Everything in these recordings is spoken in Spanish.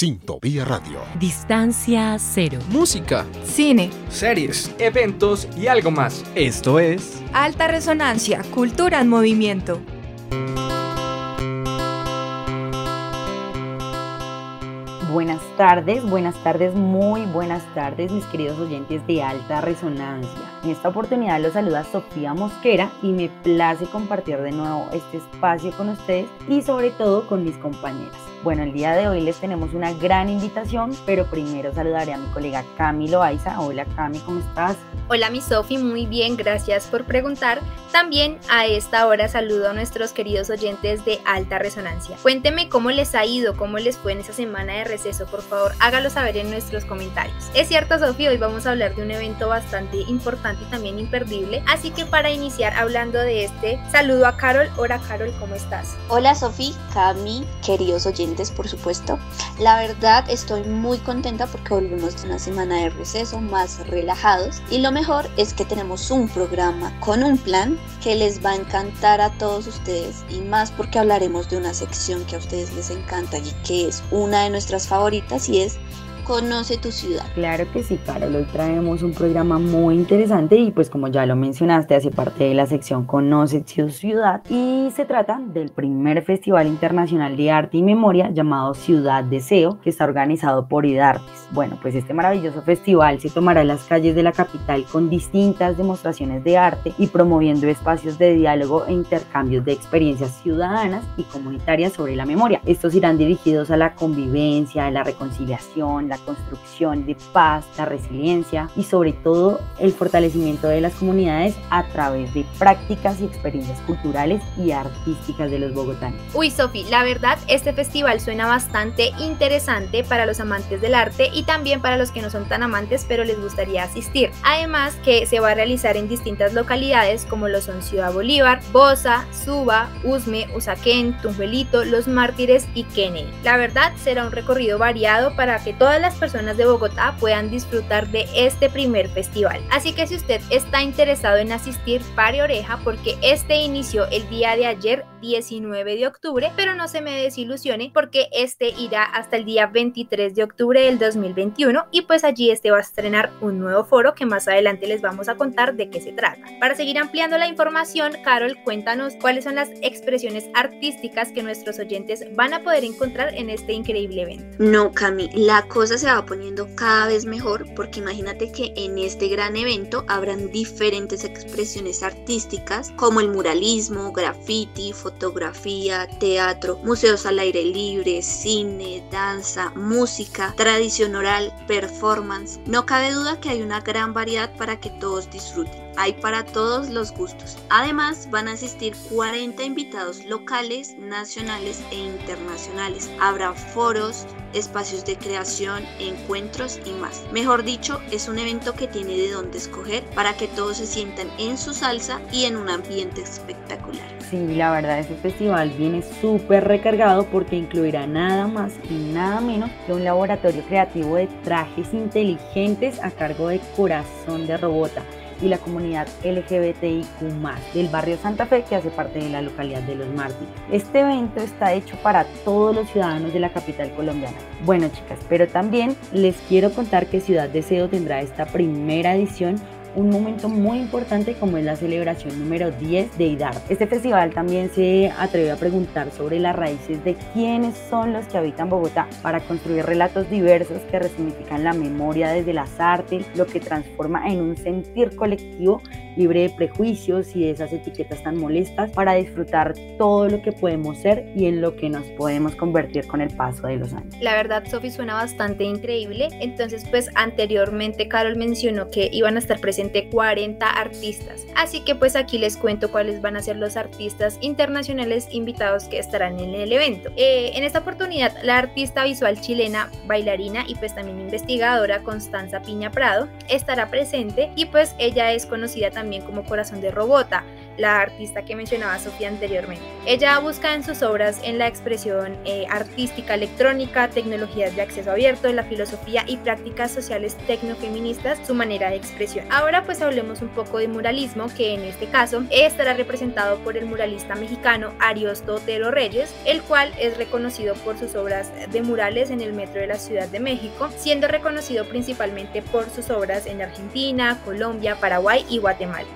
Sintovía Radio. Distancia cero. Música. Cine. Series. Eventos y algo más. Esto es Alta Resonancia, Cultura en Movimiento. Buenas tardes, buenas tardes, muy buenas tardes mis queridos oyentes de Alta Resonancia. En esta oportunidad los saluda Sofía Mosquera y me place compartir de nuevo este espacio con ustedes y sobre todo con mis compañeras. Bueno, el día de hoy les tenemos una gran invitación, pero primero saludaré a mi colega Camilo Aiza. Hola Cami, ¿cómo estás? Hola mi Sofi, muy bien, gracias por preguntar. También a esta hora saludo a nuestros queridos oyentes de Alta Resonancia. Cuénteme cómo les ha ido, cómo les fue en esa semana de receso, por favor hágalo saber en nuestros comentarios. Es cierto Sofi, hoy vamos a hablar de un evento bastante importante y también imperdible, así que para iniciar hablando de este, saludo a Carol. Hola Carol, ¿cómo estás? Hola Sofi, Cami, queridos oyentes por supuesto. La verdad estoy muy contenta porque volvemos de una semana de receso más relajados y lo mejor es que tenemos un programa con un plan que les va a encantar a todos ustedes y más porque hablaremos de una sección que a ustedes les encanta y que es una de nuestras favoritas y es Conoce tu ciudad. Claro que sí, Carol. Hoy traemos un programa muy interesante y pues como ya lo mencionaste, hace parte de la sección Conoce tu ciudad y se trata del primer Festival Internacional de Arte y Memoria llamado Ciudad Deseo, que está organizado por IDARTES. Bueno, pues este maravilloso festival se tomará en las calles de la capital con distintas demostraciones de arte y promoviendo espacios de diálogo e intercambios de experiencias ciudadanas y comunitarias sobre la memoria. Estos irán dirigidos a la convivencia, a la reconciliación, la construcción de paz, la resiliencia y sobre todo el fortalecimiento de las comunidades a través de prácticas y experiencias culturales y artísticas de los bogotanos. Uy, Sofi, la verdad este festival suena bastante interesante para los amantes del arte y también para los que no son tan amantes pero les gustaría asistir. Además que se va a realizar en distintas localidades como lo son Ciudad Bolívar, Bosa, Suba, Usme, Usaquén, Tunjuelito, Los Mártires y Kennedy. La verdad será un recorrido variado para que todas las personas de Bogotá puedan disfrutar de este primer festival. Así que si usted está interesado en asistir, pare oreja porque este inició el día de ayer 19 de octubre, pero no se me desilusione porque este irá hasta el día 23 de octubre del 2021 y pues allí este va a estrenar un nuevo foro que más adelante les vamos a contar de qué se trata. Para seguir ampliando la información, Carol, cuéntanos cuáles son las expresiones artísticas que nuestros oyentes van a poder encontrar en este increíble evento. No, Cami, la cosa se va poniendo cada vez mejor porque imagínate que en este gran evento habrán diferentes expresiones artísticas como el muralismo, graffiti, fotografía, teatro, museos al aire libre, cine, danza, música, tradición oral, performance. No cabe duda que hay una gran variedad para que todos disfruten. Hay para todos los gustos. Además, van a asistir 40 invitados locales, nacionales e internacionales. Habrá foros, espacios de creación, encuentros y más. Mejor dicho, es un evento que tiene de dónde escoger para que todos se sientan en su salsa y en un ambiente espectacular. Sí, la verdad, este festival viene súper recargado porque incluirá nada más y nada menos que un laboratorio creativo de trajes inteligentes a cargo de Corazón de Robota y la comunidad LGBTIQ del barrio Santa Fe que hace parte de la localidad de Los Mártires. Este evento está hecho para todos los ciudadanos de la capital colombiana. Bueno chicas, pero también les quiero contar que Ciudad Deseo tendrá esta primera edición un momento muy importante como es la celebración número 10 de IDAR. Este festival también se atreve a preguntar sobre las raíces de quiénes son los que habitan Bogotá para construir relatos diversos que resignifican la memoria desde las artes, lo que transforma en un sentir colectivo libre de prejuicios y de esas etiquetas tan molestas para disfrutar todo lo que podemos ser y en lo que nos podemos convertir con el paso de los años. La verdad, Sofi, suena bastante increíble. Entonces, pues anteriormente Carol mencionó que iban a estar presentes 40 artistas. Así que pues aquí les cuento cuáles van a ser los artistas internacionales invitados que estarán en el evento. Eh, en esta oportunidad, la artista visual chilena, bailarina y pues también investigadora Constanza Piña Prado estará presente y pues ella es conocida también como Corazón de Robota. La artista que mencionaba Sofía anteriormente. Ella busca en sus obras en la expresión eh, artística electrónica, tecnologías de acceso abierto, la filosofía y prácticas sociales tecnofeministas su manera de expresión. Ahora pues hablemos un poco de muralismo, que en este caso estará representado por el muralista mexicano Ariosto Otero Reyes, el cual es reconocido por sus obras de murales en el metro de la Ciudad de México, siendo reconocido principalmente por sus obras en Argentina, Colombia, Paraguay y Guatemala.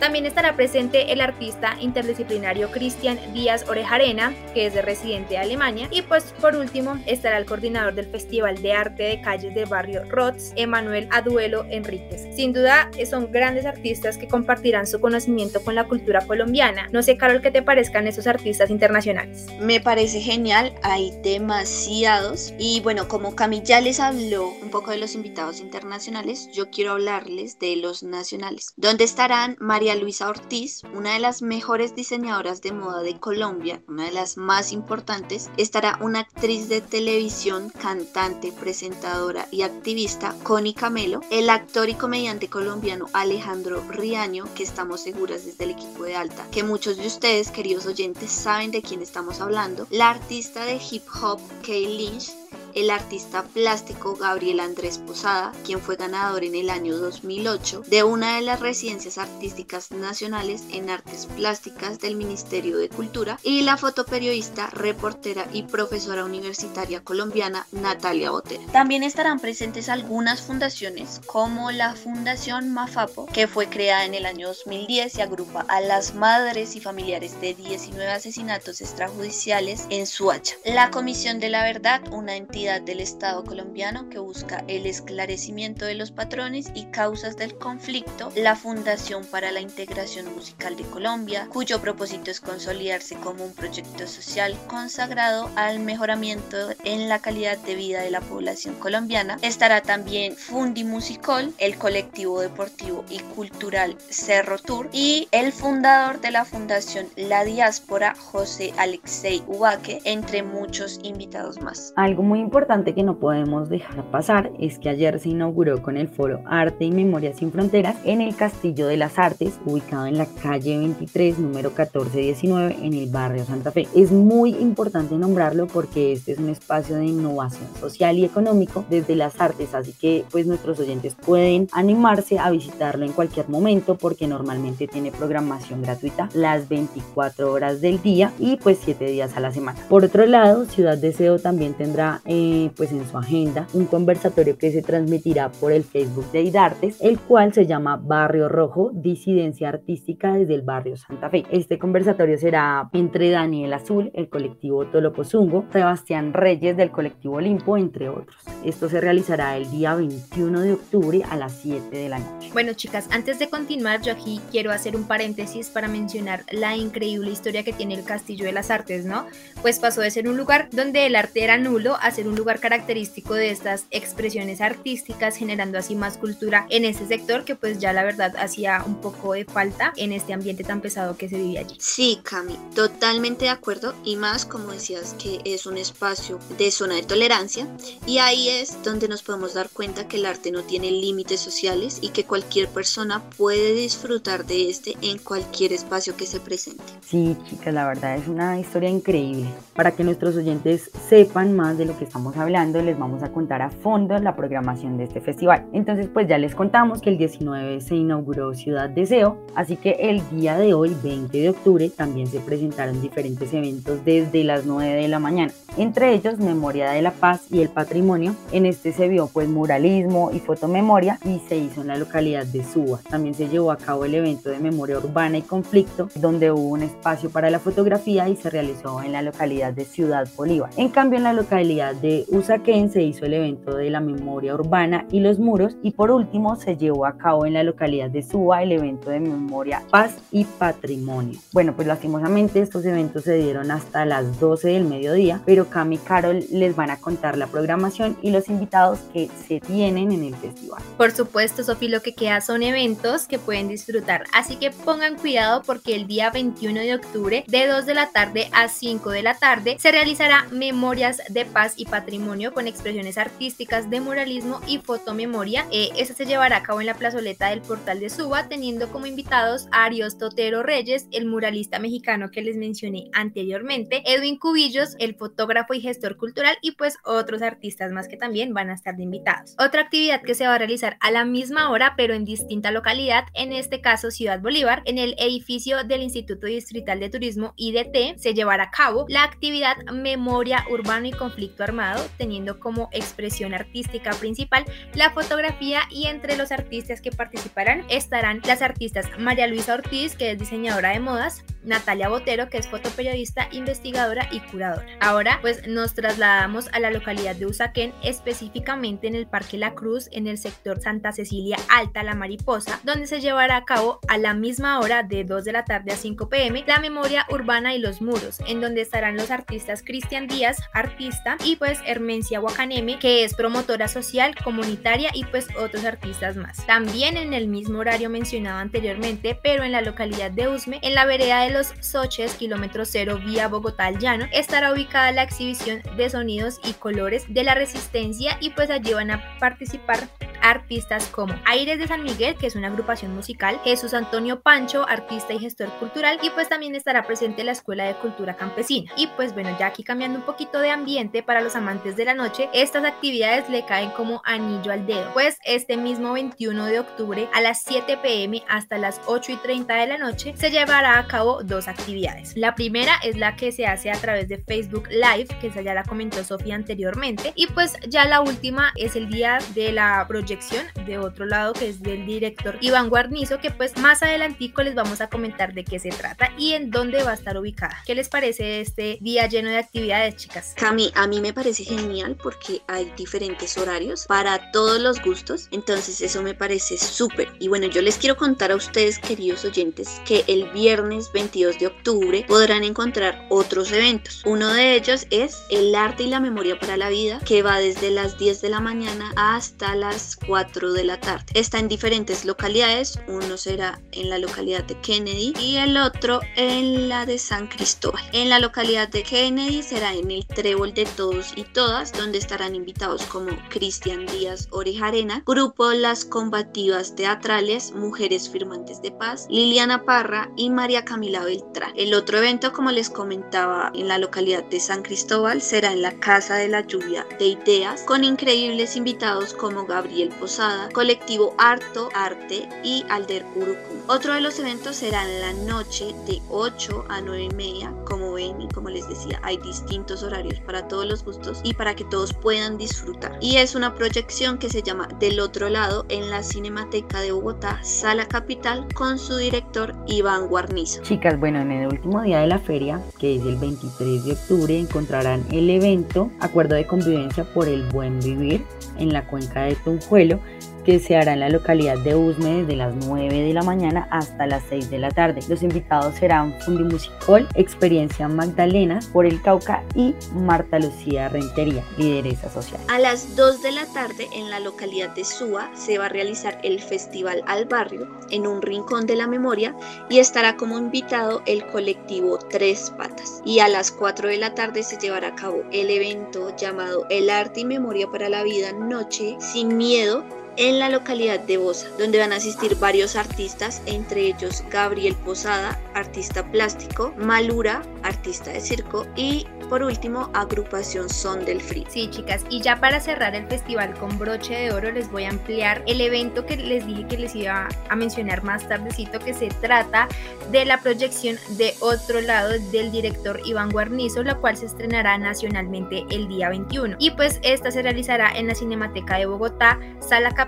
También estará presente el artista interdisciplinario Cristian Díaz Orejarena, que es de residente de Alemania. Y pues por último estará el coordinador del Festival de Arte de Calles del barrio Rotz, Emanuel Aduelo Enríquez. Sin duda son grandes artistas que compartirán su conocimiento con la cultura colombiana. No sé, Carol, qué te parezcan esos artistas internacionales. Me parece genial, hay demasiados. Y bueno, como Cami ya les habló un poco de los invitados internacionales, yo quiero hablarles de los nacionales, donde estarán María Luisa Ortiz, una de las mejores diseñadoras de moda de Colombia, una de las más importantes, estará una actriz de televisión, cantante, presentadora y activista, Connie Camelo, el actor y comediante colombiano Alejandro Riaño, que estamos seguras desde el equipo de Alta, que muchos de ustedes, queridos oyentes, saben de quién estamos hablando, la artista de hip hop Kay Lynch, el artista plástico Gabriel Andrés Posada, quien fue ganador en el año 2008 de una de las residencias artísticas nacionales en artes plásticas del Ministerio de Cultura, y la fotoperiodista, reportera y profesora universitaria colombiana Natalia Botera. También estarán presentes algunas fundaciones como la Fundación Mafapo, que fue creada en el año 2010 y agrupa a las madres y familiares de 19 asesinatos extrajudiciales en Suacha. La Comisión de la Verdad, una entidad del Estado colombiano que busca el esclarecimiento de los patrones y causas del conflicto, la Fundación para la Integración Musical de Colombia, cuyo propósito es consolidarse como un proyecto social consagrado al mejoramiento en la calidad de vida de la población colombiana. Estará también Fundi Musicol, el colectivo deportivo y cultural Cerro Tour y el fundador de la Fundación La Diáspora, José Alexei Ubaque, entre muchos invitados más. Algo muy importante que no podemos dejar pasar es que ayer se inauguró con el foro Arte y Memoria sin Fronteras en el Castillo de las Artes, ubicado en la calle 23, número 1419, en el barrio Santa Fe. Es muy importante nombrarlo porque este es un espacio de innovación social y económico desde las artes, así que pues nuestros oyentes pueden animarse a visitarlo en cualquier momento porque normalmente tiene programación gratuita las 24 horas del día y pues 7 días a la semana. Por otro lado, Ciudad Deseo también tendrá eh, pues en su agenda un conversatorio que se transmitirá por el Facebook de IDARTES, el cual se llama Barrio Rojo, Disidencia Artística desde el Barrio Santa Fe. Este conversatorio será entre Daniel Azul, el colectivo Tolopozungo, Sebastián Reyes del colectivo Olimpo, entre otros. Esto se realizará el día 21 de octubre a las 7 de la noche. Bueno chicas, antes de continuar yo aquí quiero hacer un paréntesis para mencionar la increíble historia que tiene el Castillo de las Artes, ¿no? Pues pasó de ser un lugar donde el arte era nulo a ser un lugar característico de estas expresiones artísticas, generando así más cultura en ese sector que pues ya la verdad hacía un poco de falta en este ambiente tan pesado que se vivía allí. Sí, Cami, totalmente de acuerdo y más como decías que es un espacio de zona de tolerancia y ahí es donde nos podemos dar cuenta que el arte no tiene límites sociales y que cualquier persona puede disfrutar de este en cualquier espacio que se presente. Sí, chicas, la verdad es una historia increíble. Para que nuestros oyentes sepan más de lo que estamos hablando, les vamos a contar a fondo la programación de este festival. Entonces, pues ya les contamos que el 19 se inauguró Ciudad Deseo, así que el día de hoy, 20 de octubre, también se presentaron diferentes eventos desde las 9 de la mañana, entre ellos Memoria de la Paz y el Patrimonio. En este se vio pues muralismo y fotomemoria y se hizo en la localidad de Suba. También se llevó a cabo el evento de Memoria Urbana y Conflicto, donde hubo un espacio para la fotografía y se realizó en la localidad de Ciudad Bolívar. En cambio, en la localidad de Usaquén se hizo el evento de la memoria urbana y los muros y por último se llevó a cabo en la localidad de Suba el evento de memoria, paz y patrimonio. Bueno, pues lastimosamente estos eventos se dieron hasta las 12 del mediodía, pero Cami y Carol les van a contar la programación y los invitados que se tienen en el festival. Por supuesto, Sofi, lo que queda son eventos que pueden disfrutar, así que pongan cuidado porque el día 21 de octubre de 2 de la tarde a 5 de la tarde se realizará Memorias de Paz y Patrimonio con expresiones artísticas de muralismo y fotomemoria. Eh, esta se llevará a cabo en la plazoleta del portal de Suba, teniendo como invitados a Arios Totero Reyes, el muralista mexicano que les mencioné anteriormente, Edwin Cubillos, el fotógrafo y gestor cultural y pues otros artistas más que también van a estar de invitados. Otra actividad que se va a realizar a la misma hora pero en distinta localidad, en este caso Ciudad Bolívar, en el edificio del Instituto Distrital de Turismo IDT, se llevará a cabo la actividad Memoria Urbano y Conflicto Armado, teniendo como expresión artística principal la fotografía y entre los artistas que participarán estarán las artistas María Luisa Ortiz, que es diseñadora de modas, Natalia Botero, que es fotoperiodista, investigadora y curadora. Ahora, pues nos trasladamos a la localidad de Usaquén, específicamente en el Parque La Cruz, en el sector Santa Cecilia Alta La Mariposa, donde se llevará a cabo a la misma hora de 2 de la tarde a 5 pm la memoria urbana y los muros, en donde estarán los artistas Cristian Díaz, artista, y pues Hermencia Guacaneme, que es promotora social, comunitaria y pues otros artistas más. También en el mismo horario mencionado anteriormente, pero en la localidad de Usme, en la vereda de los Soches, kilómetro cero vía Bogotá al Llano, estará ubicada la exhibición de sonidos y colores de la resistencia y pues allí van a participar artistas como Aires de San Miguel, que es una agrupación musical, Jesús Antonio Pancho, artista y gestor cultural, y pues también estará presente la Escuela de Cultura Campesina. Y pues bueno, ya aquí cambiando un poquito de ambiente para los amantes de la noche, estas actividades le caen como anillo al dedo, pues este mismo 21 de octubre a las 7 pm hasta las 8 y 30 de la noche se llevará a cabo dos actividades. La primera es la que se hace a través de Facebook Live, que esa ya la comentó Sofía anteriormente, y pues ya la última es el día de la proyección de otro lado que es del director Iván Guarnizo que pues más adelantico les vamos a comentar de qué se trata y en dónde va a estar ubicada. ¿Qué les parece este día lleno de actividades chicas? Cami, a mí me parece genial porque hay diferentes horarios para todos los gustos, entonces eso me parece súper. Y bueno, yo les quiero contar a ustedes queridos oyentes que el viernes 22 de octubre podrán encontrar otros eventos. Uno de ellos es el arte y la memoria para la vida que va desde las 10 de la mañana hasta las 4 de la tarde. Está en diferentes localidades, uno será en la localidad de Kennedy y el otro en la de San Cristóbal. En la localidad de Kennedy será en el Trébol de Todos y Todas, donde estarán invitados como Cristian Díaz Orejarena, Grupo Las Combativas Teatrales, Mujeres Firmantes de Paz, Liliana Parra y María Camila El otro evento, como les comentaba, en la localidad de San Cristóbal será en la Casa de la Lluvia de Ideas, con increíbles invitados como Gabriel Posada, colectivo Harto Arte y Alder Urucum. Otro de los eventos será en la noche de 8 a 9 y media. Como ven y como les decía, hay distintos horarios para todos los gustos y para que todos puedan disfrutar. Y es una proyección que se llama Del otro lado en la Cinemateca de Bogotá, Sala Capital, con su director Iván Guarnizo. Bueno, en el último día de la feria, que es el 23 de octubre, encontrarán el evento Acuerdo de Convivencia por el Buen Vivir en la cuenca de Tunjuelo que se hará en la localidad de Usme desde las 9 de la mañana hasta las 6 de la tarde. Los invitados serán Fundimusicol, Experiencia Magdalena por el Cauca y Marta Lucía Rentería, lideresa social. A las 2 de la tarde en la localidad de Súa se va a realizar el Festival al Barrio en un rincón de la memoria y estará como invitado el colectivo Tres Patas. Y a las 4 de la tarde se llevará a cabo el evento llamado El Arte y Memoria para la Vida Noche sin Miedo en la localidad de Bosa, donde van a asistir varios artistas, entre ellos Gabriel Posada, artista plástico, Malura, artista de circo y por último, agrupación Son del Frío. Sí, chicas, y ya para cerrar el festival con broche de oro, les voy a ampliar el evento que les dije que les iba a mencionar más tardecito, que se trata de la proyección de otro lado del director Iván Guarnizo, la cual se estrenará nacionalmente el día 21. Y pues esta se realizará en la Cinemateca de Bogotá, Sala capital,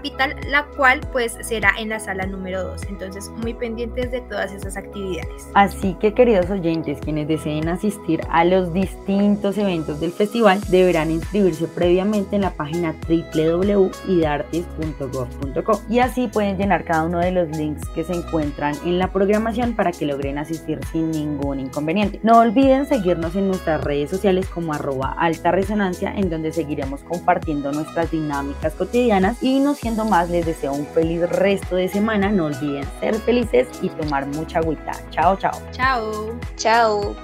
la cual pues será en la sala número 2. Entonces, muy pendientes de todas esas actividades. Así que queridos oyentes, quienes deseen asistir a los distintos eventos del festival, deberán inscribirse previamente en la página www.idartes.gov.co y así pueden llenar cada uno de los links que se encuentran en la programación para que logren asistir sin ningún inconveniente. No olviden seguirnos en nuestras redes sociales como arroba alta resonancia en donde seguiremos compartiendo nuestras dinámicas cotidianas y no siendo más les deseo un feliz resto de semana. No olviden ser felices y tomar mucha agüita. Chao, chao. Chao. Chao.